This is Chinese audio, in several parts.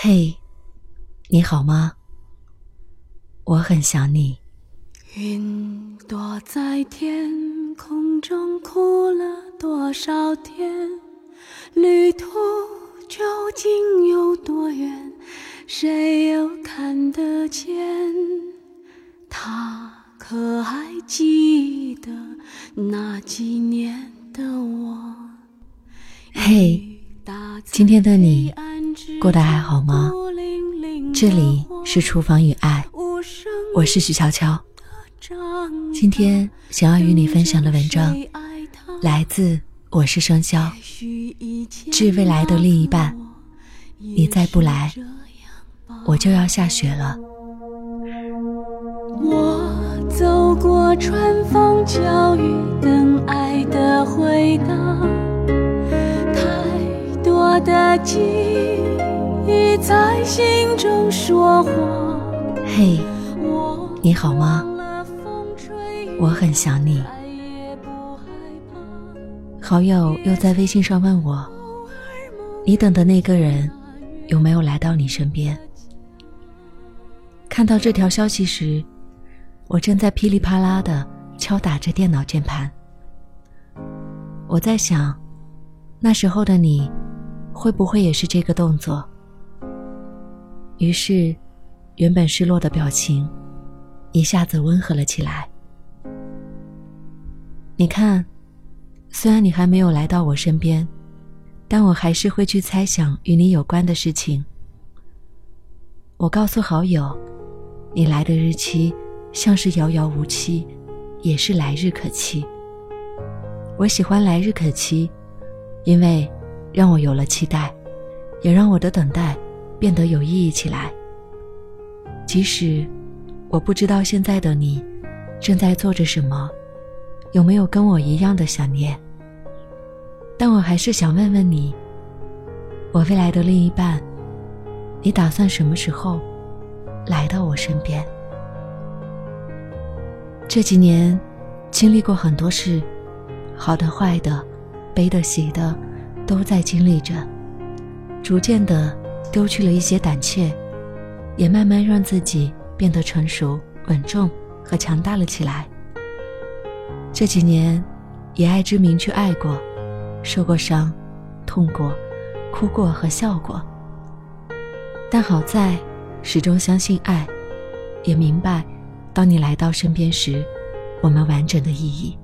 嘿，你好吗？我很想你。云朵在天空中哭了多少天？旅途究竟有多远？谁又看得见？他可还记得那几年的我？嘿，今天的你过得还好吗？这里是厨房与爱，我是许悄悄。今天想要与你分享的文章来自我是生肖，致未来的另一半。你再不来，我就要下雪了。我走过春风秋的记忆在心中说话。嘿，你好吗？我很想你。好友又在微信上问我：“你等的那个人有没有来到你身边？”看到这条消息时，我正在噼里啪啦的敲打着电脑键盘。我在想，那时候的你，会不会也是这个动作？于是，原本失落的表情，一下子温和了起来。你看，虽然你还没有来到我身边，但我还是会去猜想与你有关的事情。我告诉好友，你来的日期像是遥遥无期，也是来日可期。我喜欢来日可期，因为让我有了期待，也让我的等待变得有意义起来。即使我不知道现在的你正在做着什么。有没有跟我一样的想念？但我还是想问问你，我未来的另一半，你打算什么时候来到我身边？这几年经历过很多事，好的、坏的，悲的、喜的，都在经历着，逐渐的丢去了一些胆怯，也慢慢让自己变得成熟、稳重和强大了起来。这几年，以爱之名去爱过，受过伤，痛过，哭过和笑过。但好在，始终相信爱，也明白，当你来到身边时，我们完整的意义。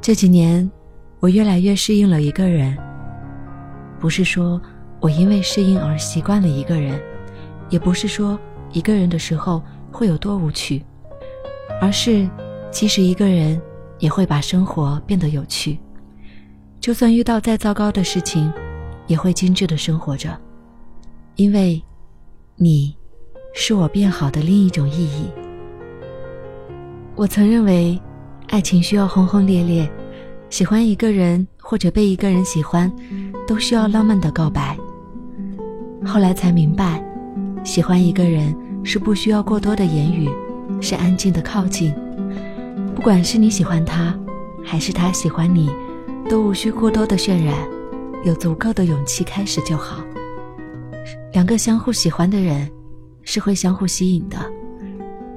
这几年，我越来越适应了一个人。不是说我因为适应而习惯了一个人，也不是说一个人的时候会有多无趣，而是。其实一个人也会把生活变得有趣，就算遇到再糟糕的事情，也会精致的生活着，因为，你，是我变好的另一种意义。我曾认为，爱情需要轰轰烈烈，喜欢一个人或者被一个人喜欢，都需要浪漫的告白。后来才明白，喜欢一个人是不需要过多的言语，是安静的靠近。不管是你喜欢他，还是他喜欢你，都无需过多的渲染，有足够的勇气开始就好。两个相互喜欢的人，是会相互吸引的，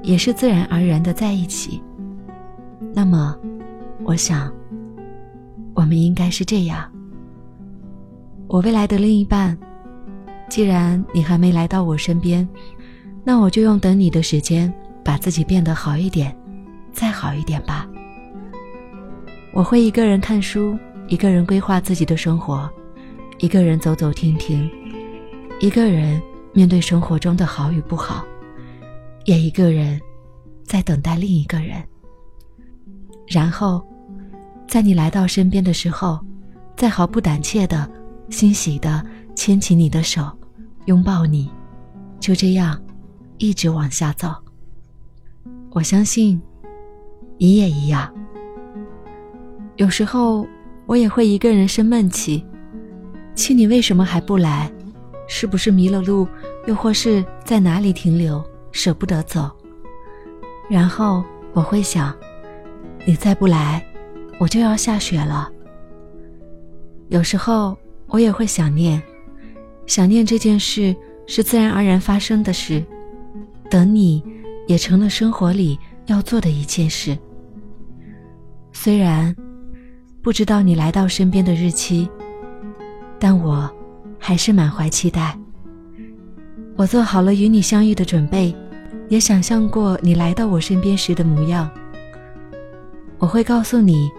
也是自然而然的在一起。那么，我想，我们应该是这样。我未来的另一半，既然你还没来到我身边，那我就用等你的时间，把自己变得好一点。再好一点吧。我会一个人看书，一个人规划自己的生活，一个人走走停停，一个人面对生活中的好与不好，也一个人在等待另一个人。然后，在你来到身边的时候，再毫不胆怯的、欣喜的牵起你的手，拥抱你，就这样一直往下走。我相信。你也一样。有时候我也会一个人生闷气，气你为什么还不来？是不是迷了路？又或是在哪里停留，舍不得走？然后我会想，你再不来，我就要下雪了。有时候我也会想念，想念这件事是自然而然发生的事，等你也成了生活里要做的一件事。虽然不知道你来到身边的日期，但我还是满怀期待。我做好了与你相遇的准备，也想象过你来到我身边时的模样。我会告诉你，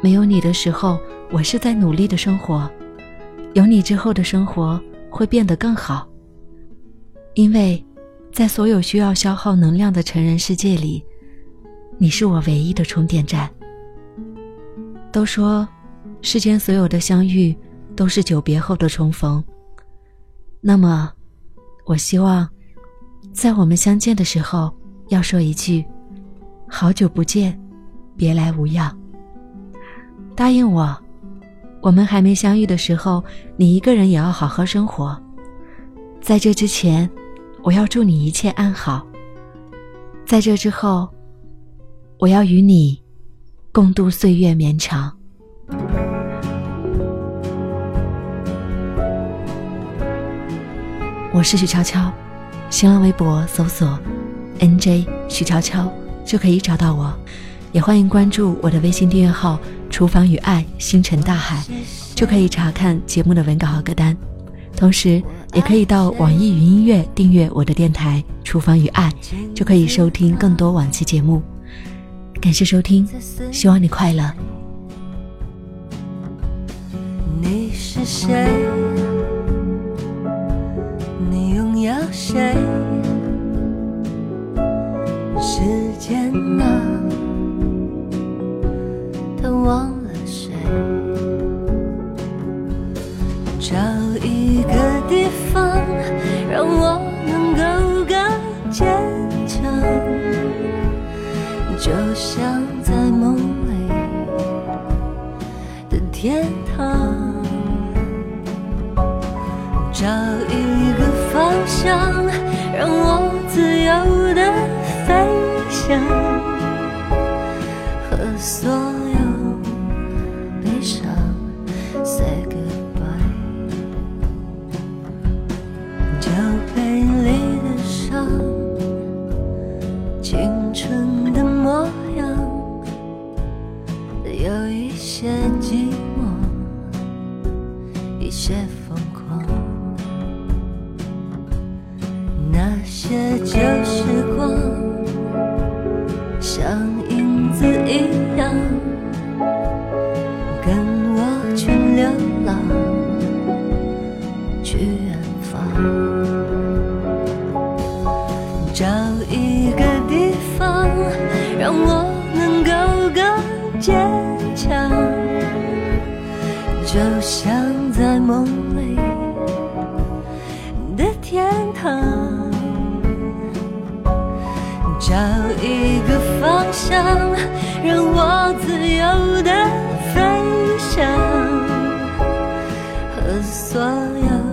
没有你的时候，我是在努力的生活；有你之后的生活会变得更好。因为，在所有需要消耗能量的成人世界里，你是我唯一的充电站。都说，世间所有的相遇都是久别后的重逢。那么，我希望，在我们相见的时候，要说一句：“好久不见，别来无恙。”答应我，我们还没相遇的时候，你一个人也要好好生活。在这之前，我要祝你一切安好。在这之后，我要与你。共度岁月绵长。我是许悄悄，新浪微博搜索 “nj 许悄悄”就可以找到我，也欢迎关注我的微信订阅号“厨房与爱星辰大海”，就可以查看节目的文稿和歌单。同时，也可以到网易云音乐订阅我的电台“厨房与爱”，就可以收听更多往期节目。感谢收听，希望你快乐。你是谁？你拥有谁？去远方，找一个地方。让我能够更坚强，就像在梦里的天堂，找一个方向，让我自由的所有